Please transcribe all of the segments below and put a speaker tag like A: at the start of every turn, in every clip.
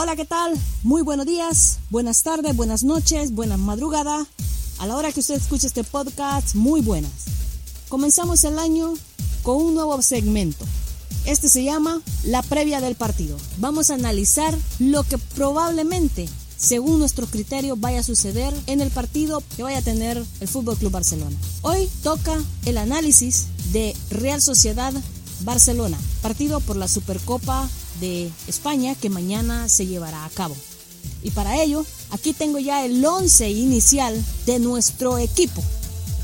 A: Hola, ¿qué tal? Muy buenos días, buenas tardes, buenas noches, buenas madrugadas. A la hora que usted escuche este podcast, muy buenas. Comenzamos el año con un nuevo segmento. Este se llama La previa del partido. Vamos a analizar lo que probablemente, según nuestro criterio, vaya a suceder en el partido que vaya a tener el Fútbol Club Barcelona. Hoy toca el análisis de Real Sociedad Barcelona, partido por la Supercopa de España que mañana se llevará a cabo. Y para ello, aquí tengo ya el 11 inicial de nuestro equipo,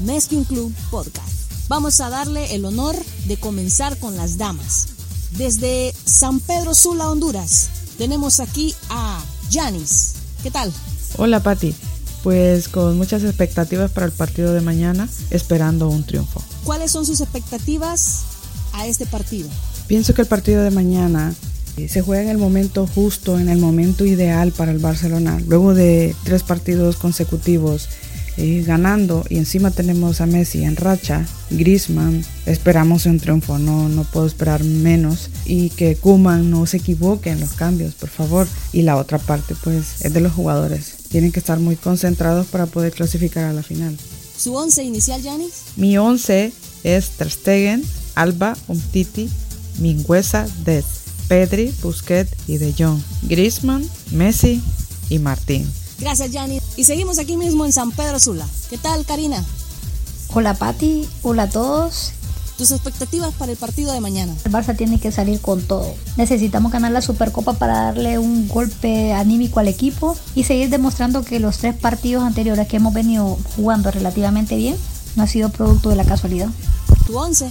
A: Meskin Club Podcast. Vamos a darle el honor de comenzar con las damas. Desde San Pedro Sula, Honduras, tenemos aquí a Janis. ¿Qué tal?
B: Hola Patti, pues con muchas expectativas para el partido de mañana, esperando un triunfo.
A: ¿Cuáles son sus expectativas a este partido?
B: Pienso que el partido de mañana eh, se juega en el momento justo, en el momento ideal para el Barcelona. Luego de tres partidos consecutivos eh, ganando y encima tenemos a Messi en racha, Griezmann, esperamos un triunfo, no, no puedo esperar menos y que Kuman no se equivoque en los cambios, por favor. Y la otra parte pues es de los jugadores, tienen que estar muy concentrados para poder clasificar a la final.
A: ¿Su once inicial, Janis?
B: Mi once es Ter Stegen, Alba, Umtiti, Mingüesa, Des, Pedri, Busquets y De Jong, Griezmann, Messi y Martín.
A: Gracias, Yanni. Y seguimos aquí mismo en San Pedro Sula. ¿Qué tal, Karina?
C: Hola, Patti. Hola a todos.
A: ¿Tus expectativas para el partido de mañana?
C: El Barça tiene que salir con todo. Necesitamos ganar la Supercopa para darle un golpe anímico al equipo y seguir demostrando que los tres partidos anteriores que hemos venido jugando relativamente bien no ha sido producto de la casualidad.
A: ¿Tu once?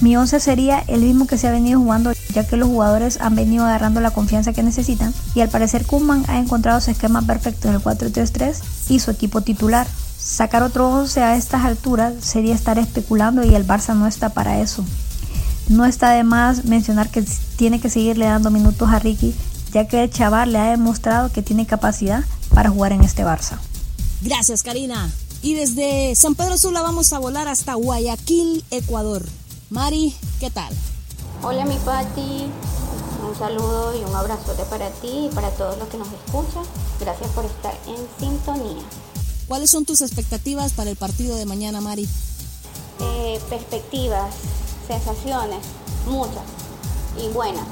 C: Mi 11 sería el mismo que se ha venido jugando, ya que los jugadores han venido agarrando la confianza que necesitan y al parecer Kuman ha encontrado su esquema perfecto en el 4-3-3 y su equipo titular. Sacar otro 11 a estas alturas sería estar especulando y el Barça no está para eso. No está de más mencionar que tiene que seguirle dando minutos a Ricky, ya que el chaval le ha demostrado que tiene capacidad para jugar en este Barça.
A: Gracias, Karina. Y desde San Pedro Sula vamos a volar hasta Guayaquil, Ecuador. Mari, ¿qué tal?
D: Hola mi Patti, un saludo y un abrazote para ti y para todos los que nos escuchan. Gracias por estar en sintonía.
A: ¿Cuáles son tus expectativas para el partido de mañana, Mari?
D: Eh, perspectivas, sensaciones, muchas y buenas.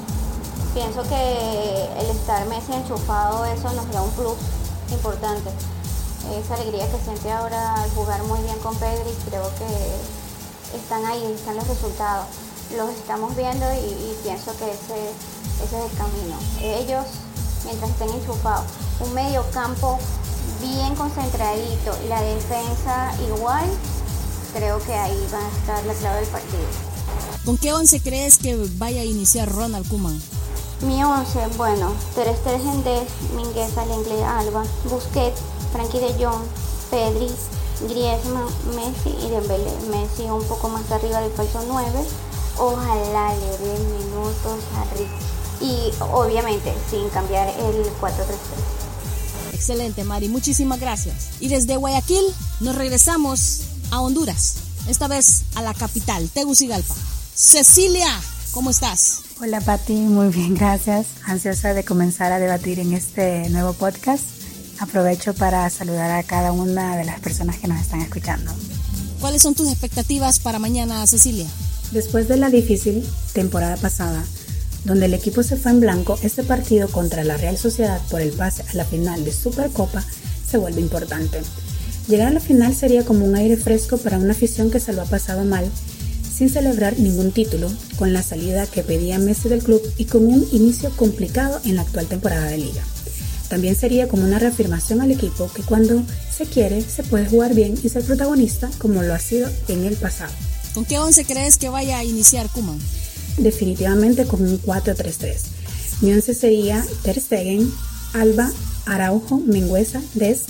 D: Pienso que el estar Messi enchufado, eso nos da un plus importante. Esa alegría que siente ahora al jugar muy bien con Pedri, creo que están ahí, están los resultados. Los estamos viendo y, pienso que ese, ese, es el camino. Ellos, mientras estén enchufados, un medio campo bien concentradito y la defensa igual, creo que ahí va a estar la clave del partido.
A: ¿Con qué once crees que vaya a iniciar Ronald Koeman?
D: Mi once, bueno, Ter Stegen, Mingueza, Lenglet, Alba, Busquets, Frankie de Jong, Pedri, Griezmann, Messi y Dembélé. Messi un poco más arriba del falso 9. Ojalá le den minutos a Rick. Y obviamente sin cambiar el 4-3-3.
A: Excelente, Mari. Muchísimas gracias. Y desde Guayaquil nos regresamos a Honduras. Esta vez a la capital, Tegucigalpa. Cecilia, ¿cómo estás?
E: Hola Pati, muy bien, gracias. Ansiosa de comenzar a debatir en este nuevo podcast Aprovecho para saludar a cada una de las personas que nos están escuchando.
A: ¿Cuáles son tus expectativas para mañana, Cecilia?
E: Después de la difícil temporada pasada, donde el equipo se fue en blanco, este partido contra la Real Sociedad por el pase a la final de Supercopa se vuelve importante. Llegar a la final sería como un aire fresco para una afición que se lo ha pasado mal, sin celebrar ningún título, con la salida que pedía Messi del club y con un inicio complicado en la actual temporada de liga. También sería como una reafirmación al equipo que cuando se quiere se puede jugar bien y ser protagonista como lo ha sido en el pasado.
A: ¿Con qué 11 crees que vaya a iniciar Kuman?
E: Definitivamente con un 4-3-3. Mi 11 sería Ter Stegen, Alba, Araujo, Mengüesa, Dest,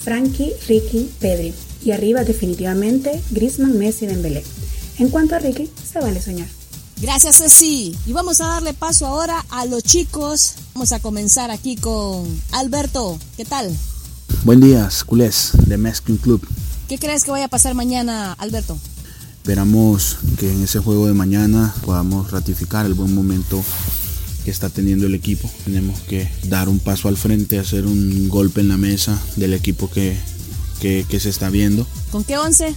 E: Frankie, Ricky, Pedri. Y arriba definitivamente Griezmann, Messi, Dembélé. En cuanto a Ricky, se vale soñar.
A: Gracias Ceci. Y vamos a darle paso ahora a los chicos. Vamos a comenzar aquí con Alberto. ¿Qué tal?
F: Buen día, culés de Meskin Club.
A: ¿Qué crees que vaya a pasar mañana, Alberto?
F: Esperamos que en ese juego de mañana podamos ratificar el buen momento que está teniendo el equipo. Tenemos que dar un paso al frente, hacer un golpe en la mesa del equipo que, que, que se está viendo.
A: ¿Con qué once?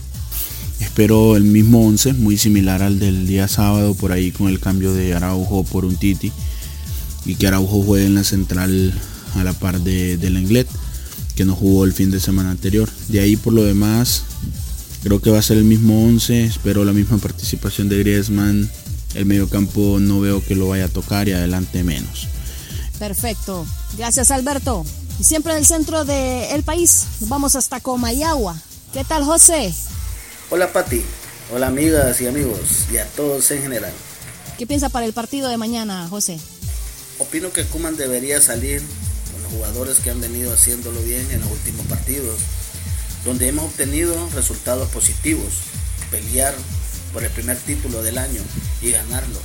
F: Espero el mismo 11, muy similar al del día sábado, por ahí con el cambio de Araujo por un Titi. Y que Araujo juegue en la central a la par de, del Englet, que no jugó el fin de semana anterior. De ahí por lo demás, creo que va a ser el mismo 11. Espero la misma participación de Griezmann. El mediocampo no veo que lo vaya a tocar y adelante menos.
A: Perfecto. Gracias Alberto. Y siempre en el centro del país, nos vamos hasta Comayagua. ¿Qué tal José?
G: Hola Pati, hola amigas y amigos y a todos en general.
A: ¿Qué piensa para el partido de mañana, José?
G: Opino que Kuman debería salir con los jugadores que han venido haciéndolo bien en los últimos partidos, donde hemos obtenido resultados positivos, pelear por el primer título del año y ganarlo.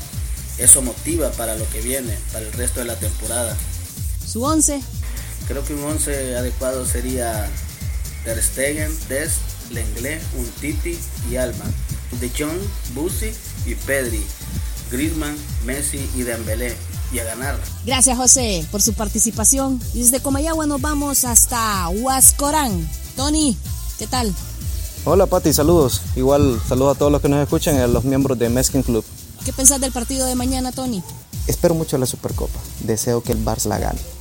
G: Eso motiva para lo que viene, para el resto de la temporada.
A: ¿Su 11?
G: Creo que un 11 adecuado sería Ter Stegen, Dest, Lenglet, Untiti y Alba, De Jong, Busi y Pedri, Griezmann, Messi y Dembélé y a ganar.
A: Gracias José por su participación. Y desde Comayagua nos vamos hasta Huascorán. Tony, ¿qué tal?
H: Hola Pati, saludos. Igual saludos a todos los que nos escuchan y a los miembros de Meskin Club.
A: ¿Qué pensás del partido de mañana, Tony?
H: Espero mucho la Supercopa. Deseo que el Barça la gane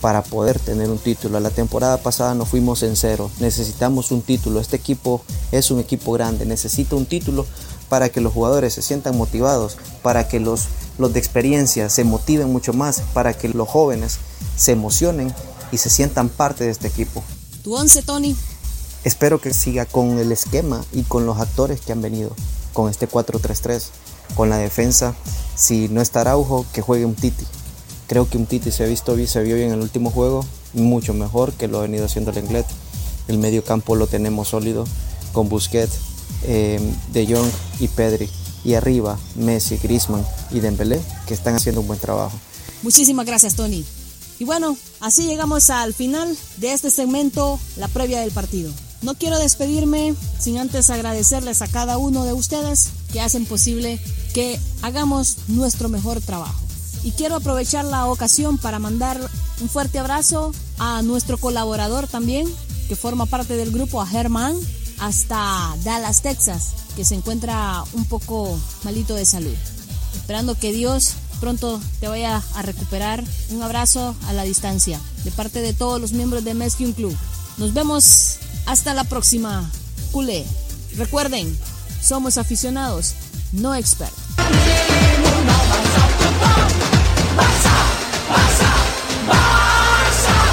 H: para poder tener un título. La temporada pasada nos fuimos en cero. Necesitamos un título. Este equipo es un equipo grande. Necesita un título para que los jugadores se sientan motivados, para que los, los de experiencia se motiven mucho más, para que los jóvenes se emocionen y se sientan parte de este equipo.
A: ¿Tu once, Tony?
H: Espero que siga con el esquema y con los actores que han venido, con este 4-3-3, con la defensa. Si no está Araujo, que juegue un Titi. Creo que un Titi se ha visto se vio bien en el último juego, mucho mejor que lo ha venido haciendo el Englet. El medio campo lo tenemos sólido con Busquets, eh, De Jong y Pedri. Y arriba Messi, Griezmann y Dembélé que están haciendo un buen trabajo.
A: Muchísimas gracias Tony. Y bueno, así llegamos al final de este segmento, la previa del partido. No quiero despedirme sin antes agradecerles a cada uno de ustedes que hacen posible que hagamos nuestro mejor trabajo. Y quiero aprovechar la ocasión para mandar un fuerte abrazo a nuestro colaborador también, que forma parte del grupo, a Germán, hasta Dallas, Texas, que se encuentra un poco malito de salud. Esperando que Dios pronto te vaya a recuperar. Un abrazo a la distancia de parte de todos los miembros de Mescue Club. Nos vemos hasta la próxima. Culé. Recuerden, somos aficionados, no expertos. Passa, passa, passa.